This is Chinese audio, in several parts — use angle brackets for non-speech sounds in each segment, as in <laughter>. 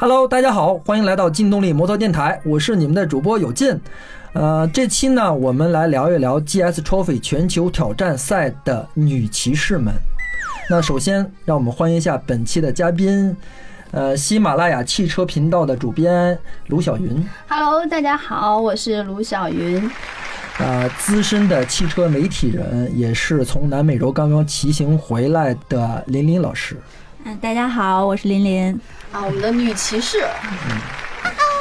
Hello，大家好，欢迎来到劲动力摩托电台，我是你们的主播有劲。呃，这期呢，我们来聊一聊 GS Trophy 全球挑战赛的女骑士们。那首先，让我们欢迎一下本期的嘉宾，呃，喜马拉雅汽车频道的主编卢晓云，Hello，大家好，我是卢晓云。呃，资深的汽车媒体人，也是从南美洲刚刚骑行回来的林林老师。嗯，大家好，我是林林，啊，我们的女骑士，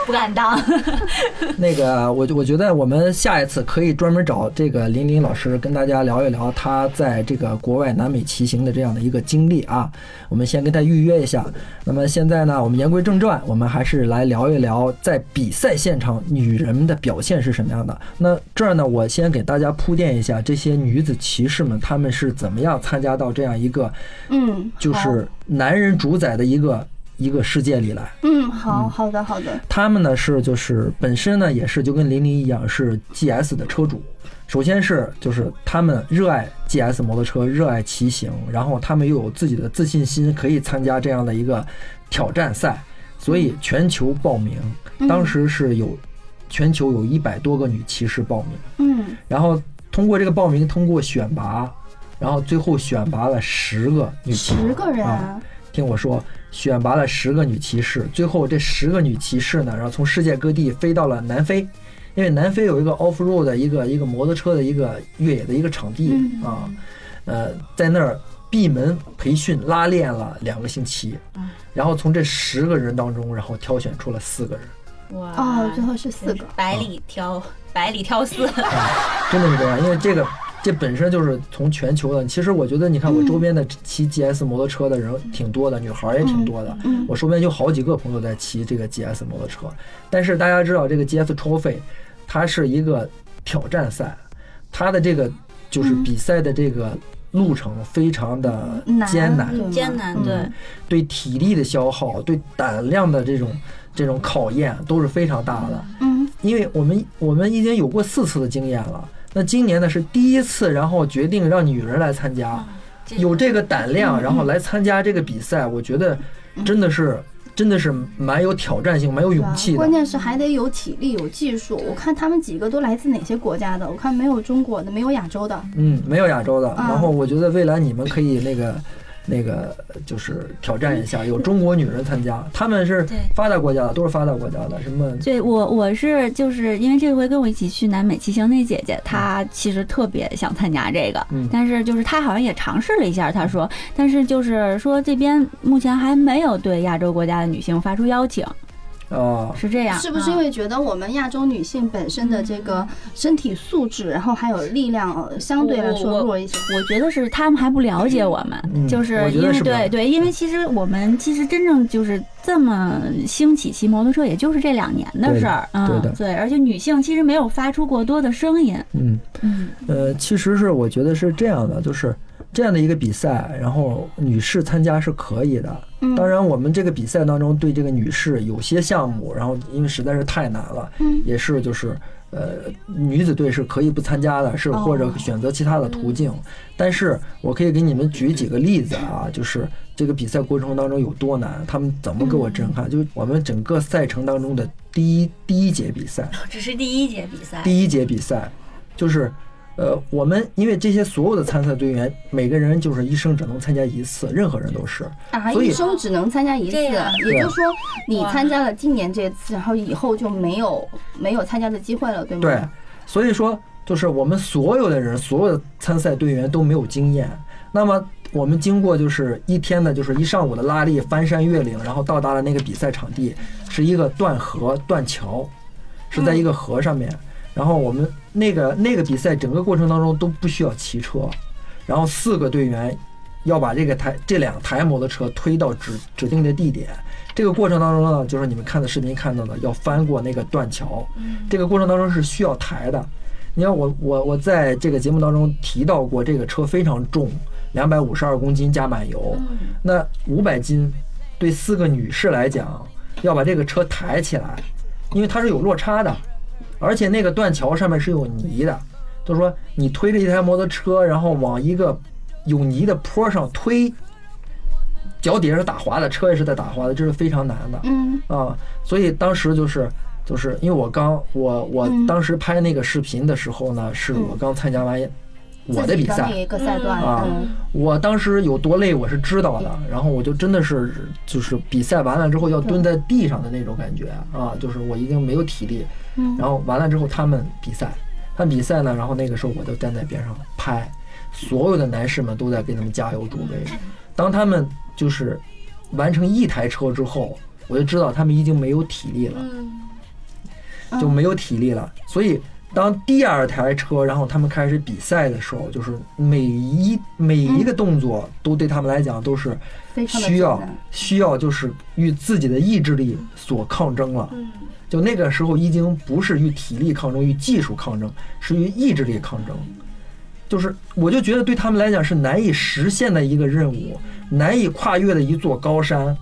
不敢当。<laughs> 那个，我我觉得我们下一次可以专门找这个林林老师跟大家聊一聊他在这个国外南美骑行的这样的一个经历啊。我们先跟他预约一下。那么现在呢，我们言归正传，我们还是来聊一聊在比赛现场女人们的表现是什么样的。那这儿呢，我先给大家铺垫一下这些女子骑士们她们是怎么样参加到这样一个嗯，就是男人主宰的一个一个世界里来。嗯，好好的好的，他们呢是就是本身呢也是就跟林林一样是 GS 的车主。首先是就是他们热爱 GS 摩托车，热爱骑行，然后他们又有自己的自信心，可以参加这样的一个挑战赛，所以全球报名，当时是有全球有一百多个女骑士报名，嗯。然后通过这个报名，通过选拔，然后最后选拔了十个女骑士，十个人听我说，选拔了十个女骑士，最后这十个女骑士呢，然后从世界各地飞到了南非，因为南非有一个 off road 的一个一个摩托车的一个越野的一个场地嗯。啊，呃，在那儿闭门培训拉练了两个星期，然后从这十个人当中，然后挑选出了四个人，哇哦，最后是四个，百里挑百里挑四，<laughs> 真的是这样，因为这个。这本身就是从全球的，其实我觉得，你看我周边的骑 GS 摩托车的人挺多的，女孩儿也挺多的。嗯我周边有好几个朋友在骑这个 GS 摩托车，但是大家知道这个 GS Trophy，它是一个挑战赛，它的这个就是比赛的这个路程非常的艰难，艰难嗯对。对体力的消耗，对胆量的这种这种考验都是非常大的。嗯因为我们我们已经有过四次的经验了，那今年呢是第一次，然后决定让女人来参加，有这个胆量，然后来参加这个比赛，我觉得真的是真的是蛮有挑战性、蛮有勇气的关。键是还得有体力有技术。我看他们几个都来自哪些国家的？我看没有中国的，没有亚洲的。嗯，没有亚洲的。啊然后我觉得未来你们可以那个那个就是挑战一下，有中国女人参加，他们是发达国家的，都是发达国家的，什么？对我我是就是因为这回跟我一起去南美骑行那姐姐，她其实特别想参加这个，嗯。但是就是她好像也尝试了一下，她说，但是就是说这边目前还没有对亚洲国家的女性发出邀请，啊。是这样，是不是因为觉得我们亚洲女性本身的这个身体素质，然后还有力量，呃相对来说弱一些？我觉得是他们还不了解我们，嗯就是因为对对，因为其实我们其实真正就是这么兴起骑摩托车，也就是这两年的事儿，嗯，对，而且女性其实没有发出过多的声音，嗯，嗯，呃，其实是我觉得是这样的，就是这样的一个比赛，然后女士参加是可以的。嗯。当然，我们这个比赛当中对这个女士有些项目，然后因为实在是太难了，嗯。也是就是呃女子队是可以不参加的，是或者选择其他的途径。但是我可以给你们举几个例子啊，就是这个比赛过程当中有多难，他们怎么给我震撼？就是我们整个赛程当中的第一第一节比赛，只是第一节比赛，第一节比赛，就是，呃，我们因为这些所有的参赛队员，每个人就是一生只能参加一次，任何人都是。啊，一生只能参加一次，也就是说，你参加了今年这次，然后以后就没有没有参加的机会了，对吗？对，所以说就是我们所有的人，所有的参赛队员都没有经验。那么我们经过就是一天的，就是一上午的拉力、翻山越岭，然后到达了那个比赛场地，是一个断河断桥，是在一个河上面。然后我们那个那个比赛整个过程当中都不需要骑车，然后四个队员要把这个台这两台摩托车推到指指定的地点。这个过程当中呢，就是你们看的视频看到的，要翻过那个断桥。这个过程当中是需要抬的。你看我我我在这个节目当中提到过，这个车非常重，两百五十二公斤加满油，那五百斤对四个女士来讲，要把这个车抬起来，因为它是有落差的，而且那个断桥上面是有泥的，就是说你推着一台摩托车，然后往一个有泥的坡上推，脚底下是打滑的，车也是在打滑的，这是非常难的。嗯。啊。所以当时就是就是因为我刚我我嗯。当时拍那个视频的时候呢，是我刚参加完我的比赛，一个赛段，啊嗯。我当时有多累我是知道的，然后我就真的是就是比赛完了之后要蹲在地上的那种感觉啊，就是我已经没有体力。嗯然后完了之后他们比赛，他们比赛呢，然后那个时候我就站在边上拍，所有的男士们都在给他们加油助威。当他们就是完成一台车之后，我就知道他们已经没有体力了。嗯就没有体力了。所以当第二台车，然后他们开始比赛的时候，就是每一每一个动作都对他们来讲都是需要需要就是与自己的意志力所抗争了。嗯就那个时候已经不是与体力抗争，与技术抗争，是与意志力抗争。就是我就觉得对他们来讲是难以实现的一个任务，难以跨越的一座高山。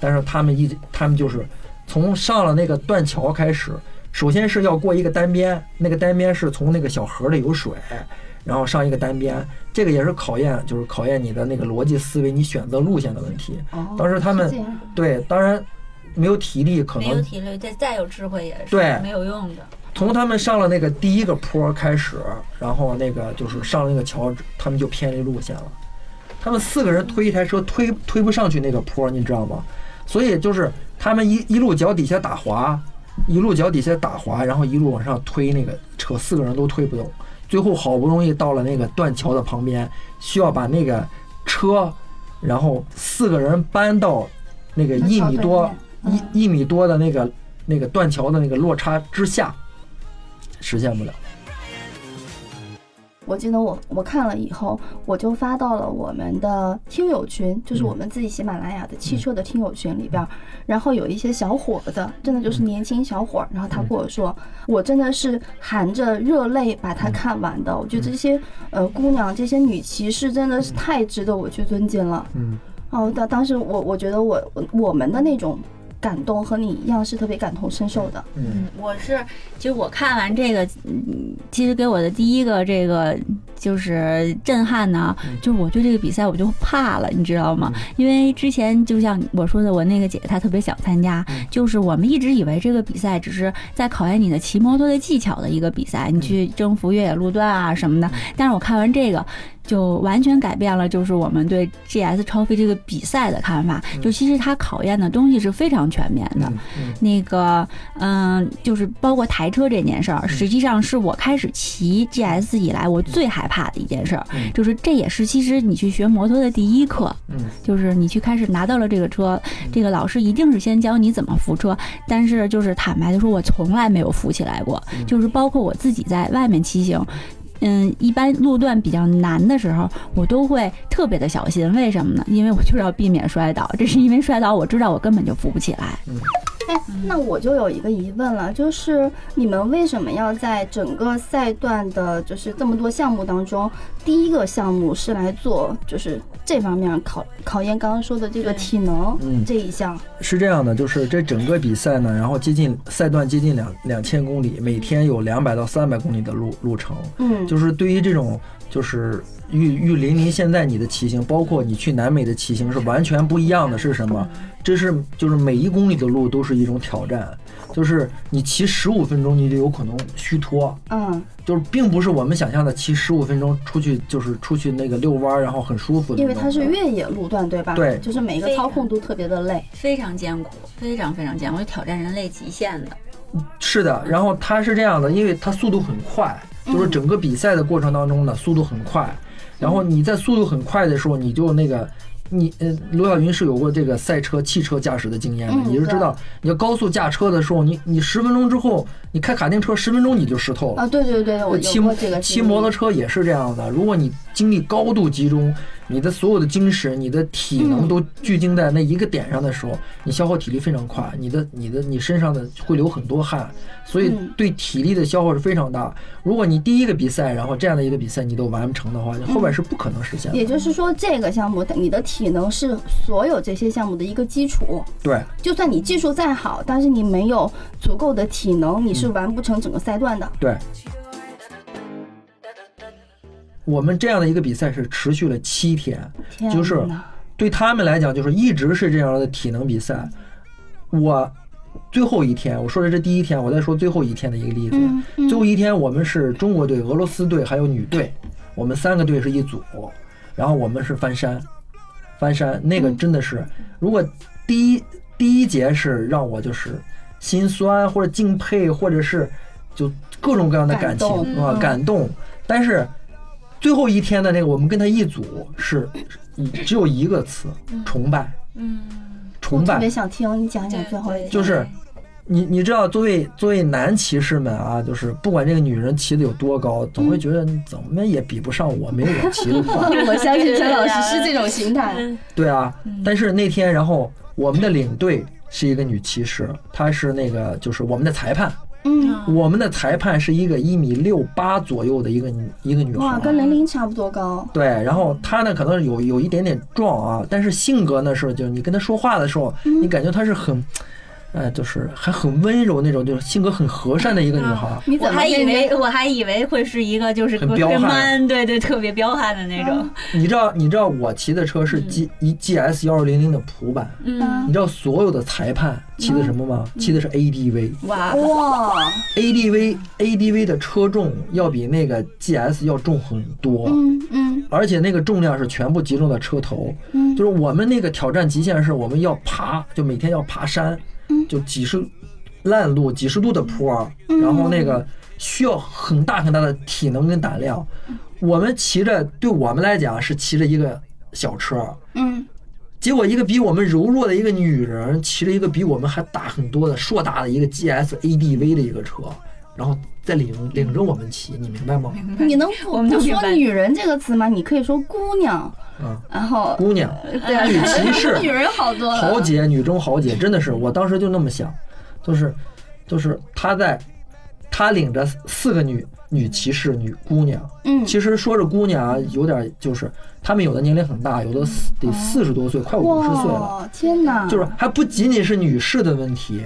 但是他们一直，他们就是从上了那个断桥开始，首先是要过一个单边，那个单边是从那个小河里有水，然后上一个单边，这个也是考验，就是考验你的那个逻辑思维，你选择路线的问题。哦当时他们对，当然没有体力，可没有能体力，再再有智慧也是对没有用的。从他们上了那个第一个坡开始，然后那个就是上了那个桥，他们就偏离路线了。他们四个人推一台车，推推不上去那个坡，你知道吗？所以就是他们一一路脚底下打滑，一路脚底下打滑，然后一路往上推那个车，四个人都推不动。最后好不容易到了那个断桥的旁边，需要把那个车，然后四个人搬到那个一米多一一米多的那个那个断桥的那个落差之下，实现不了。我记得我我看了以后，我就发到了我们的听友群，就是我们自己喜马拉雅的汽车的听友群里边儿。然后有一些小伙子，真的就是年轻小伙儿，然后他跟我说，我真的是含着热泪把它看完的。我觉得这些呃姑娘，这些女骑士真的是太值得我去尊敬了。嗯。哦，当当时我我觉得我我我们的那种感动和你一样是特别感同身受的。嗯嗯，我是，其实我看完这个，嗯，其实给我的第一个这个就是震撼呢，就是我对这个比赛我就怕了，你知道吗？因为之前就像我说的，我那个姐姐她特别想参加，就是我们一直以为这个比赛只是在考验你的骑摩托的技巧的一个比赛，你去征服越野路段啊什么的。但是我看完这个。就完全改变了，就是我们对 GS 超飞这个比赛的看法。就其实它考验的东西是非常全面的。那个，嗯，就是包括台车这件事儿，实际上是我开始骑 GS 以来我最害怕的一件事儿，嗯。就是这也是其实你去学摩托的第一课，嗯。就是你去开始拿到了这个车，这个老师一定是先教你怎么扶车，但是就是坦白的说，我从来没有扶起来过，就是包括我自己在外面骑行。嗯，一般路段比较难的时候，我都会特别的小心。为什么呢？因为我就是要避免摔倒。这是因为摔倒，我知道我根本就扶不起来。哎，那我就有一个疑问了，就是你们为什么要在整个赛段的，就是这么多项目当中，第一个项目是来做就是这方面考考验刚刚说的这个体能嗯这一项？是这样的，就是这整个比赛呢，然后接近赛段接近两两千公里，每天有两百到三百公里的路路程。嗯，就是对于这种就是与与林林现在你的骑行，包括你去南美的骑行是完全不一样的。是什么？这是就是每一公里的路都是一种挑战，就是你骑十五分钟你就有可能虚脱，嗯，就是并不是我们想象的骑十五分钟出去就是出去那个遛弯儿，然后很舒服的。因为它是越野路段，对吧？对就是每个操控都特别的累。非常艰苦，非常非常艰苦，就挑战人类极限的。是的，然后它是这样的，因为它速度很快，就是整个比赛的过程当中呢，速度很快。然后你在速度很快的时候，你就那个，你呃，罗小云是有过这个赛车、汽车驾驶的经验的，嗯你就知道，你要高速驾车的时候，你你十分钟之后，你开卡丁车十分钟你就湿透了。啊，对对对，我骑这个骑摩托车也是这样的，如果你精力高度集中，你的所有的精神、你的体能嗯都聚精在那一个点上的时候，你消耗体力非常快，你的、你的、你身上的会流很多汗，所以嗯对体力的消耗是非常大。如果你第一个比赛，然后这样的一个比赛你都完不成的话，你后边是不可能实现的。也就是说，这个项目你的体能是所有这些项目的一个基础。对，就算你技术再好，但是你没有足够的体能，你是完不成整个赛段的。对。我们这样的一个比赛是持续了七天，天就是对他们来讲，就是一直是这样的体能比赛。我最后一天，我说的是第一天，我再说最后一天的一个例子。最后一天，我们是中国队、俄罗斯队还有女队，我们三个队是一组，然后我们是翻山，翻山那个真的是，如果第一第一节是让我就是心酸或者敬佩，或者是就各种各样的感情感啊嗯感动，但是最后一天的那个我们跟他一组是只有一个词，崇拜，嗯，崇拜特别。想听你讲讲最后一天。就是你你知道，作为作为男骑士们啊，就是不管这个女人骑的有多高，总会觉得你怎么也比不上我，没我骑的快。<laughs> 我相信陈老师是这种心态。对啊，但是那天，然后我们的领队是一个女骑士，她是那个就是我们的裁判，嗯，我们的裁判是一个一米六八左右的一个女一个女哇，孩。跟玲玲差不多高。对，然后她呢可能有有一点点壮啊，但是性格呢是，就是你跟她说话的时候，嗯你感觉她是很，呃，就是还很温柔那种，就是性格很和善的一个女孩。你怎么我还以为我还以为会是一个就是很彪悍对对，特别彪悍的那种。你知道，你知道我骑的车是 G 一 GS 幺二零零的普版，嗯，你知道所有的裁判骑的什么吗？骑的是 ADV。哇，哇，ADV ADV 的车重要比那个 GS 要重很多，嗯嗯而且那个重量是全部集中在车头。嗯就是我们那个挑战极限是我们要爬，就每天要爬山，嗯就几十烂路、几十度的坡，然后那个需要很大很大的体能跟胆量。我们骑着，对我们来讲是骑着一个小车，嗯，结果一个比我们柔弱的一个女人骑着一个比我们还大很多的硕大的一个 GS ADV 的一个车，然后再领领着我们骑，你明白吗？你能不不说我们就说女人这个词吗？你可以说姑娘，嗯，然后姑娘，对啊，女骑士女人好多了。豪杰，女中豪杰，真的是，我当时就那么想，就是，就是她在，她领着四个女女骑士女姑娘，嗯，其实说着姑娘啊，有点就是她们有的年龄很大，有的四得四十多岁，快五十岁了，天哪！就是还不仅仅是女士的问题，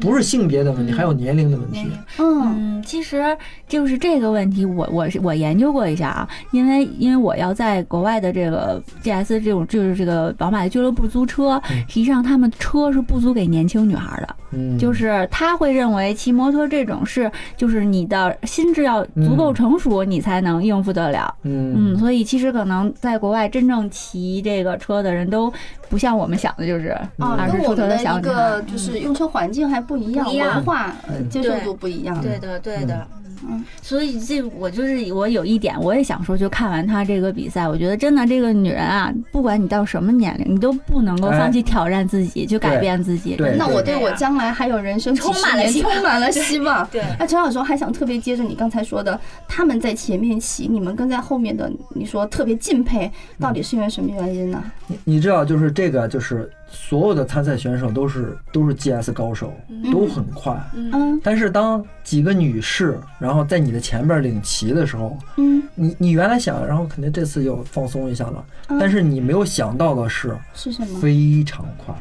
不是性别的问题，还有年龄的问题。嗯嗯，其实就是这个问题我，我是我研究过一下啊，因为因为我要在国外的这个 GS 这种就是这个宝马的俱乐部租车，嗯实际上他们车是不租给年轻女孩的，嗯，就是他会认为骑摩托这种是就是你的心智要足够嗯成熟，你才能应付得了。嗯嗯，所以其实可能在国外真正骑这个车的人都不像我们想的，就是啊，跟我们的一个。就是用车环境还不一样，文化接受度不一样。对的，对的。嗯，所以这我就是我有一点我也想说，就看完他这个比赛，我觉得真的这个女人啊，不管你到什么年龄，你都不能够放弃挑战自己，去改变自己。对那我对我将来还有人生充满了希望充满了希望。对那陈老师，我还想特别接着你刚才说的，他们在前面骑，你们跟在后面的，你说特别敬佩，到底是因为什么原因呢？你你知道，就是这个，就是所有的参赛选手都是都是 GS 高手，都很快。嗯但是当几个女士，然后在你的前边领旗的时候，嗯，你你原来想，然后肯定这次要放松一下了，嗯但是你没有想到的是是什么？非常快，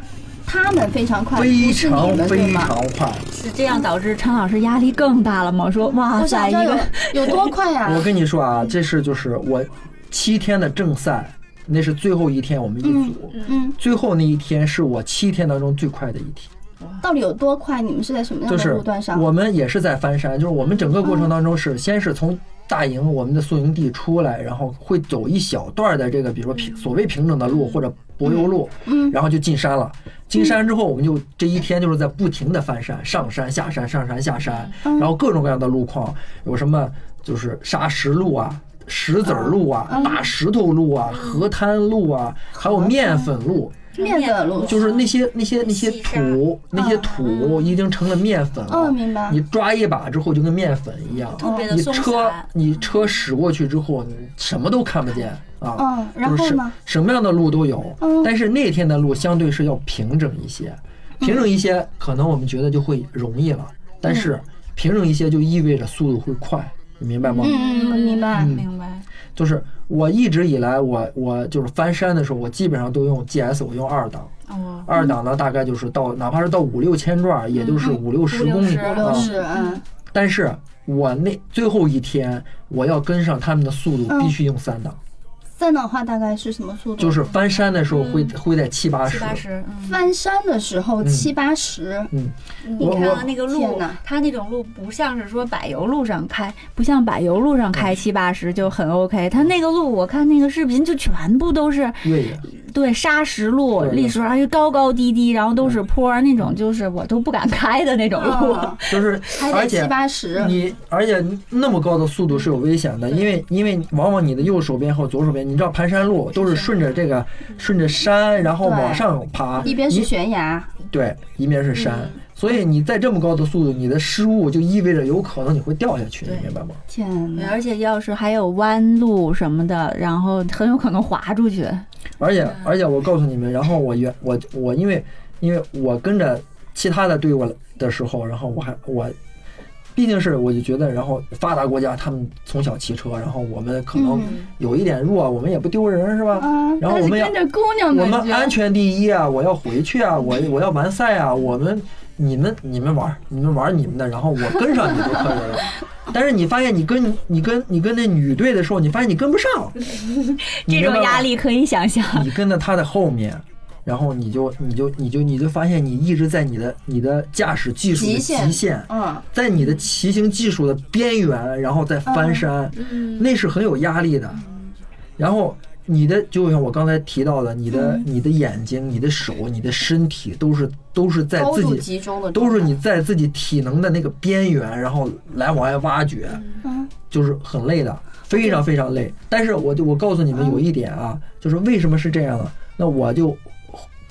他们非常快，非不是你常们对非吗？常快。是这样导致陈老师压力更大了吗？我说哇我塞，一个有有多快呀、<laughs> 我跟你说啊，这是就是我七天的正赛，那是最后一天我们一组，嗯，最后那一天是我七天当中最快的一天。到底有多快？你们是在什么样的路段上？我们也是在翻山，就是我们整个过程当中是先是从大营我们的宿营地出来，然后会走一小段的这个，比如说平所谓平整的路或者柏油路，嗯然后就进山了。进山之后，我们就这一天就是在不停的翻山，上山下山，上山下山，嗯然后各种各样的路况，有什么就是沙石路啊。石子儿路啊，嗯大石头路啊，河滩路啊，还有面粉路，面粉路就是那些那些那些土，那些土已经成了面粉了。哦，明白。你抓一把之后就跟面粉一样，特别的松你车。你车驶过去之后，你什么都看不见啊。嗯，然后呢？什么样的路都有嗯，但是那天的路相对是要平整一些，平整一些可能我们觉得就会容易了，但是平整一些就意味着速度会快，你明白吗？嗯明白。明白。就是我一直以来，我我就是翻山的时候，我基本上都用 GS，我用二档。哦，二档呢，大概就是到哪怕是到五六千转，也就是五六十公里五五六啊。十，嗯，但是我那最后一天，我要跟上他们的速度，嗯必须用三档。三的话大概是什么速度？就是翻山的时候会会在七八十，七八十，嗯。翻山的时候嗯七八十。嗯，你看啊那个路天哪，它那种路不像是说柏油路上开，不像柏油路上开七八十就很 OK。它那个路，我看那个视频就全部都是越野，对砂石路，对对砾石而且高高低低，然后都是坡儿那种，就是我都不敢开的那种路。嗯 <laughs> 就是而且七八十。你而且那么高的速度是有危险的，因为因为往往你的右手边和左手边，你知道盘山路都是顺着这个顺着山，然后往上爬，一边是悬崖，对，一边是山嗯，所以你在这么高的速度，你的失误就意味着有可能你会掉下去，你明白吗？天哪！而且要是还有弯路什么的，然后很有可能滑出去。而且而且我告诉你们，然后我原我我因为因为我跟着其他的队伍的时候，然后我还我。毕竟是，我就觉得，然后发达国家他们从小骑车，然后我们可能嗯有一点弱，我们也不丢人，是吧？啊，然后我们要跟着姑娘我们我们安全第一啊！我要回去啊！我我要完赛啊！我们你们你们玩儿你们玩儿你们的，然后我跟上你就可以了。<laughs> 但是你发现你跟你跟你跟那女队的时候，你发现你跟不上，<laughs> 这种压力可以想象。你跟在他的后面，然后你就你就你就你就发现你一直在你的你的驾驶技术的极限极限，嗯，在你的骑行技术的边缘，然后再翻山，嗯那是很有压力的。然后你的就像我刚才提到的，你的嗯。你的眼睛、你的手、你的身体都是都是在自己集中的，都是你在自己体能的那个边缘，然后来往外挖掘，嗯。就是很累的，非常非常累。但是我就我告诉你们有一点啊，就是为什么是这样呢？那我就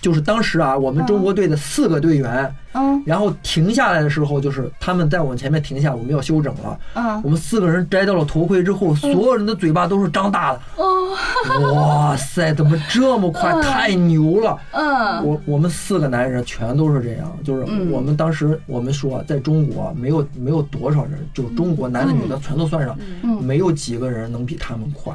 就是当时啊，我们中国队的四个队员，嗯。然后停下来的时候，就是他们在我们前面停下，我们要休整了。嗯。我们四个人摘掉了头盔之后，所有人的嘴巴都是张大的。哦。哇塞，怎么这么快？嗯。太牛了！嗯。我我们四个男人全都是这样，就是嗯。我们当时我们说，在中国没有没有多少人，就中国男的女的全都算上，嗯，没有几个人能比他们快。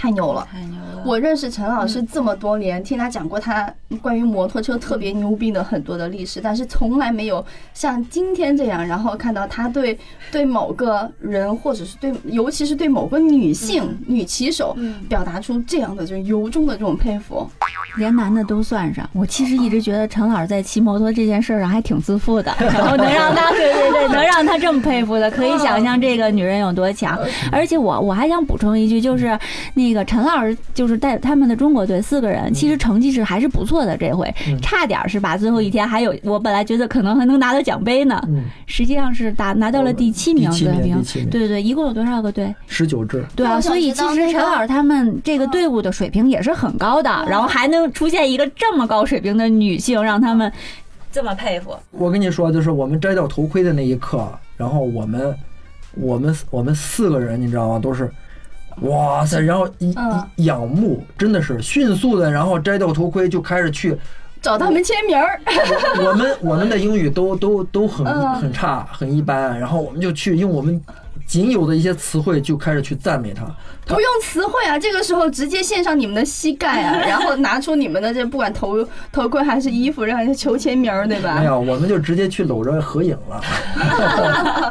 太牛了。太牛了！我认识陈老师这么多年，听他讲过他关于摩托车特别牛逼的很多的历史，但是从来没有像今天这样，然后看到他对对某个人，或者是对，尤其是对某个女性、女骑手，表达出这样的就是由衷的这种佩服。连男的都算上。我其实一直觉得陈老师在骑摩托这件事上还挺自负的，<laughs> 然后能让他对对对，能让他这么佩服的，可以想象这个女人有多强。而且我我还想补充一句，就是那个陈老师就是带他们的中国队四个人，其实成绩是还是不错的，这回嗯差点是把最后一天还有我本来觉得可能还能拿到奖杯呢，嗯，实际上是打拿到了第七名，第七对对对，一共有多少个队？十九支，对啊，所以其实陈老师他们这个队伍的水平也是很高的，然后还能出现一个这么高水平的女性，让他们这么佩服。我跟你说，就是我们摘掉头盔的那一刻，然后我们我们我们四个人，你知道吗？都是。哇塞！然后一嗯。一仰慕，真的是迅速的，然后摘掉头盔就开始去找他们签名儿，我们我们的英语都都都很嗯。很差，很一般，然后我们就去用我们仅有的一些词汇就开始去赞美他。他不用词汇啊，这个时候直接献上你们的膝盖啊，<laughs> 然后拿出你们的这不管头头盔还是衣服，让人家求签名儿，对吧？没有，我们就直接去搂着合影了。<laughs>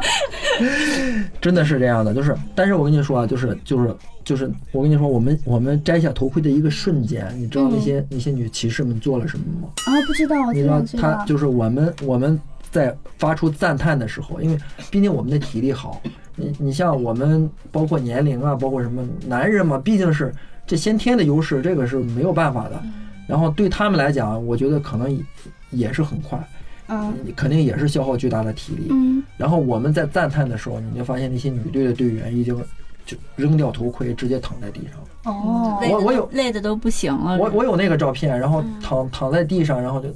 真的是这样的，就是，但是我跟你说啊，就是就是就是，我跟你说，我们我们摘下头盔的一个瞬间，你知道那些、那些女骑士们做了什么吗？啊，不知道，我你知道突然知道，他就是我们我们在发出赞叹的时候，因为毕竟我们的体力好，你你像我们包括年龄啊，包括什么男人嘛，毕竟是这先天的优势，这个是没有办法的。然后对他们来讲，我觉得可能也也是很快，嗯肯定也是消耗巨大的体力。嗯然后我们在赞叹的时候，你就发现那些女队的队员已经就扔掉头盔，直接躺在地上。哦，累得我我有累的都不行了。我我有那个照片，然后躺躺在地上，然后就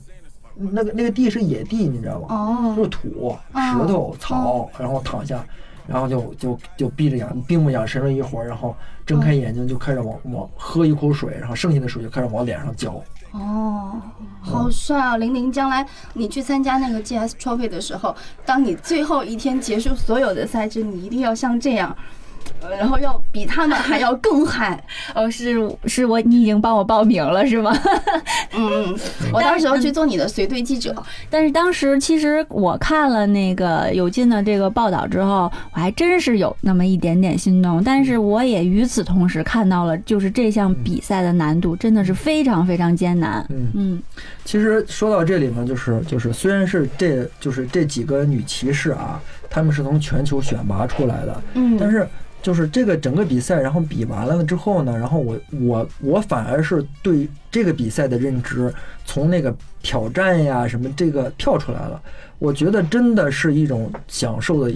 那个那个地是野地，你知道吧？哦？就哦是土、石头、草，然后躺下，然后就就就闭着眼，闭目养神了一会儿，然后睁开眼睛就开始往往喝一口水，然后剩下的水就开始往脸上浇。哦，好帅啊！玲玲，将来你去参加那个 GS Trophy 的时候，当你最后一天结束所有的赛制，你一定要像这样，呃然后要比他们还要更嗨。哦，是是我你已经帮我报名了是吗？嗯，<laughs> 我到时候去做你的随队记者。但是当时其实我看了那个有劲的这个报道之后，我还真是有那么一点点心动。但是我也与此同时看到了，就是这项比赛的难度真的是非常非常艰难。嗯嗯其实说到这里呢，就是就是虽然是这就是这几个女骑士啊，她们是从全球选拔出来的，嗯，但是就是这个整个比赛，然后比完了之后呢，然后我我我反而是对这个比赛的认知从那个挑战呀什么这个跳出来了，我觉得真的是一种享受的。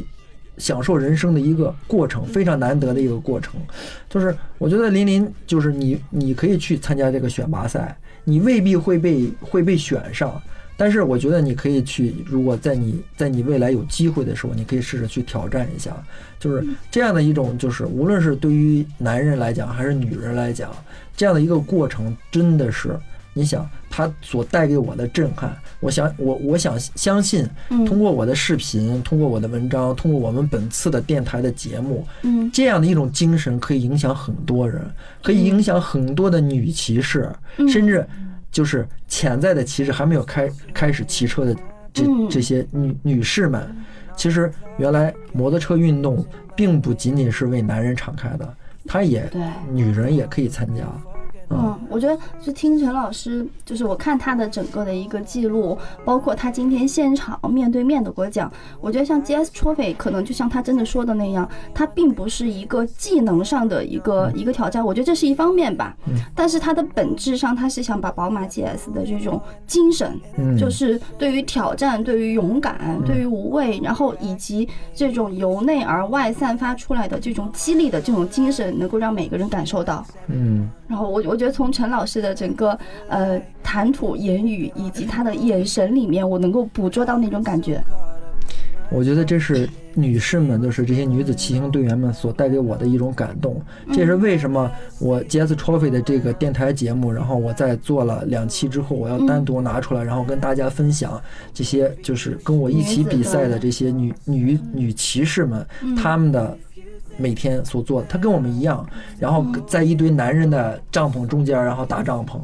享受人生的一个过程，非常难得的一个过程，就是我觉得林林就是你，你可以去参加这个选拔赛，你未必会被会被选上，但是我觉得你可以去，如果在你在你未来有机会的时候，你可以试着去挑战一下，就是这样的一种，就是无论是对于男人来讲还是女人来讲，这样的一个过程真的是，你想他所带给我的震撼，我想我我想相信，嗯。通过我的视频，通过我的文章，通过我们本次的电台的节目，嗯。这样的一种精神可以影响很多人，可以影响很多的女骑士，嗯。甚至就是潜在的骑士还没有开开始骑车的这嗯这些女女士们，其实原来摩托车运动并不仅仅是为男人敞开的，它也。女人也可以参加。嗯。嗯，我觉得就听陈老师，就是我看他的整个的一个记录，包括他今天现场面对面的给我讲，我觉得像 GS Trophy 可能就像他真的说的那样，它并不是一个技能上的一个一个挑战，我觉得这是一方面吧，嗯。但是它的本质上，他是想把宝马 GS 的这种精神，嗯，就是对于挑战、对于勇敢、对于无畏，然后以及这种由内而外散发出来的这种激励的这种精神，能够让每个人感受到。嗯。然后我我觉得从陈老师的整个呃谈吐、言语以及他的眼神里面，我能够捕捉到那种感觉。我觉得这是女士们，就是这些女子骑行队员们所带给我的一种感动。这也是为什么我 GS Trophy 的这个电台节目，然后我在做了两期之后，我要单独拿出来，然后跟大家分享这些就是跟我一起比赛的这些女女女骑士们，她们的。每天所做的，他跟我们一样，然后在一堆男人的帐篷中间，然后搭帐篷，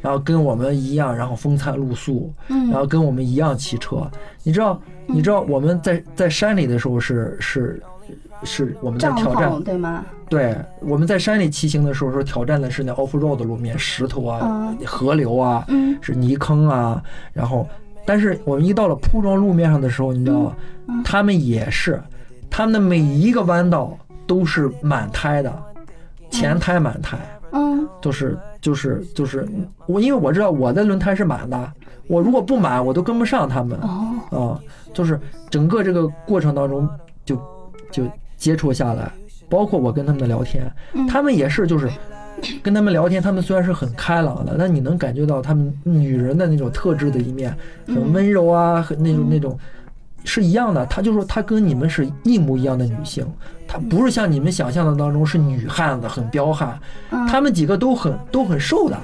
然后跟我们一样，然后风餐露宿，嗯然后跟我们一样骑车。你知道，你知道我们在在山里的时候是是是我们在挑战，对吗？对，我们在山里骑行的时候，说挑战的是那 off road 的路面，石头啊、嗯河流啊，嗯是泥坑啊，然后，但是我们一到了铺装路面上的时候，你知道吗？嗯他们也是，他们的每一个弯道都是满胎的，前胎满胎。嗯都是就是就是我，因为我知道我的轮胎是满的，我如果不满，我都跟不上他们啊、哦就是整个这个过程当中就就接触下来，包括我跟他们的聊天，嗯他们也是就是跟他们聊天，他们虽然是很开朗的，但你能感觉到他们女人的那种特质的一面，很温柔啊，很那种那种。是一样的，他就说他跟你们是一模一样的女性，她不是像你们想象的当中是女汉子，很彪悍，嗯，他们几个都很都很瘦的，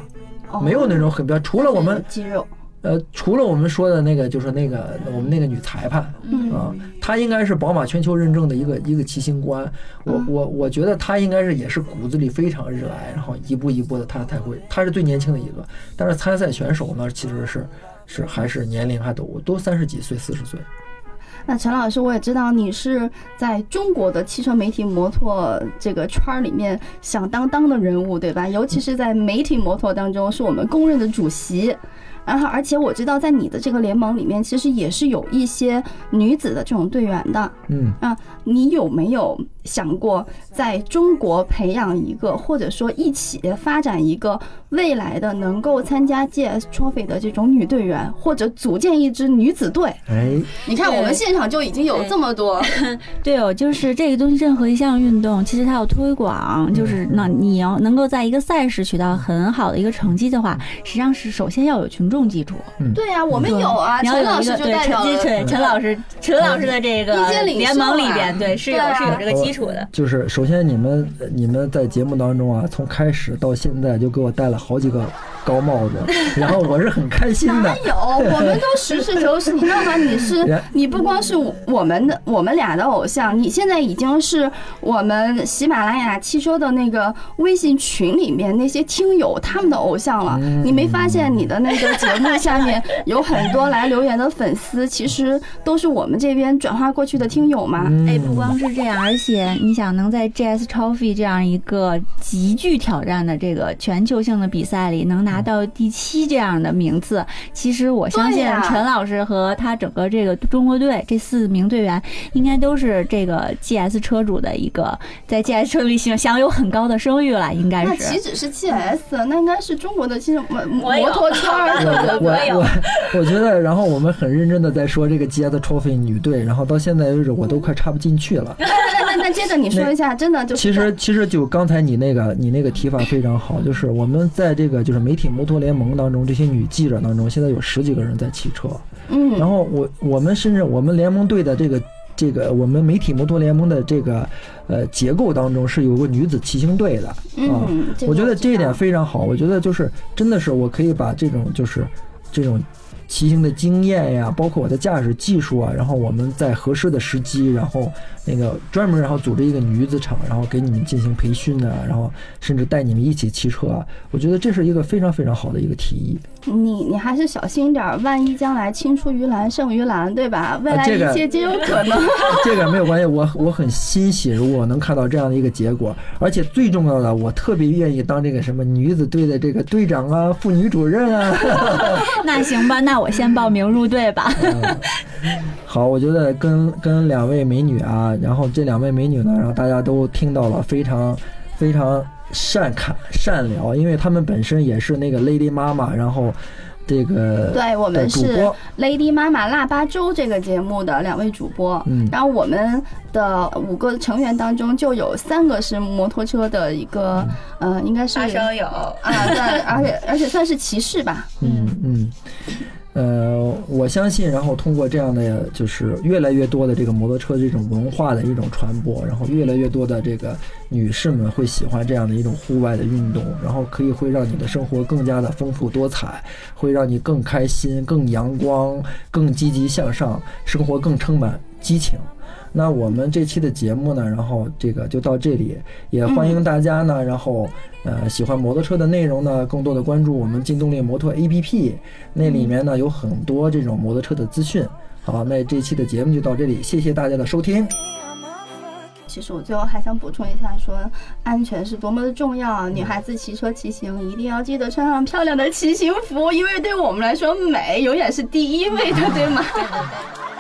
哦没有那种很彪。除了我们肌肉，呃，除了我们说的那个，就是那个我们那个女裁判嗯啊，她应该是宝马全球认证的一个一个骑行官。我嗯我我觉得她应该是也是骨子里非常热爱，然后一步一步的她才会，她是最年轻的一个。但是参赛选手呢，其实是是还是年龄还都都三十几岁、四十岁。那陈老师，我也知道你是在中国的汽车媒体摩托这个圈儿里面响当当的人物，对吧？尤其是在媒体摩托当中，是我们公认的主席。然后，而且我知道，在你的这个联盟里面，其实也是有一些女子的这种队员的。嗯，啊，你有没有想过在中国培养一个，或者说一起发展一个未来的能够参加 GS Trophy 的这种女队员，或者组建一支女子队？哎，你看，我们现场就已经有这么多，对哦，就是这个东西，任何一项运动，其实它要推广，就是那你要能够在一个赛事取到很好的一个成绩的话，实际上是首先要有群众基础。对呀、我们有啊，陈老师就代表了陈陈老师陈老师的这个联盟里啊边，对是有是有这个基基础的。就是首先你们你们在节目当中啊，从开始到现在就给我戴了好几个高帽子，<laughs> 然后我是很开心的哪。有？我们都实事求是。你知道吗，你是 <laughs> 你不光是我们的我们俩的偶像，你现在已经是我们喜马拉雅汽车的那个微信群里面那些听友他们的偶像了。嗯你没发现你的那个节目下面有很多来留言的粉丝，其实都是我们这边转化过去的听友吗？嗯哎，不光是这样，而且你想能在 GS Trophy 这样一个极具挑战的这个全球性的比赛里，能拿到第七这样的名次，其实我相信陈老师和他整个这个中国队这四名队员，应该都是这个 GS 车主的一个在 GS 车里享享有很高的声誉了，应该是那是。岂止是 GS，那应该是中国的这种摩摩托车儿，对对我。有我我觉得，然后我们很认真的在说这个 GS Trophy 女队，然后到现在为止我都快插不进去了。那那那接着你说一下，真的就是其实其实就刚才你那个你那个提法非常好，就是我们在这个就是媒体摩托联盟当中，这些女记者当中，现在有十几个人在骑车，嗯，然后我我们甚至我们联盟队的这个这个我们媒体摩托联盟的这个呃结构当中是有个女子骑行队的。啊。嗯，我觉得这一点非常好，我觉得就是真的是我可以把这种就是这种骑行的经验呀，包括我的驾驶技术啊，然后我们在合适的时机，然后那个专门然后组织一个女子场，然后给你们进行培训啊，然后甚至带你们一起骑车啊，我觉得这是一个非常非常好的一个提议。你你还是小心点儿，万一将来青出于蓝胜于蓝，对吧？未来这个一切皆有可能。<laughs> 这个没有关系，我我很欣喜，如果能看到这样的一个结果，而且最重要的，我特别愿意当这个什么女子队的这个队长啊、妇女主任啊。<laughs> 那行吧，那我先报名入队吧。嗯。好，我觉得跟跟两位美女啊，然后这两位美女呢，然后大家都听到了非常非常善侃善聊，因为她们本身也是那个 Lady 妈妈，然后这个对我们是，Lady 妈妈腊八粥这个节目的两位主播，嗯。然后我们的五个成员当中就有三个是摩托车的一个，呃，应该是友，啊，对，而且而且算是骑士吧，嗯嗯。呃，我相信，然后通过这样的就是越来越多的这个摩托车这种文化的一种传播，然后越来越多的这个女士们会喜欢这样的一种户外的运动，然后可以会让你的生活更加的丰富多彩，会让你更开心、更阳光、更积极向上，生活更充满激情。那我们这期的节目呢，然后这个就到这里，也欢迎大家呢，然后呃喜欢摩托车的内容呢，更多的关注我们劲动力摩托 APP，那里面呢有很多这种摩托车的资讯。好，那这期的节目就到这里，谢谢大家的收听。其实我最后还想补充一下说，安全是多么的重要。女孩子骑车骑行一定要记得穿上漂亮的骑行服，因为对我们来说，美永远是第一位的，对吗？对对对。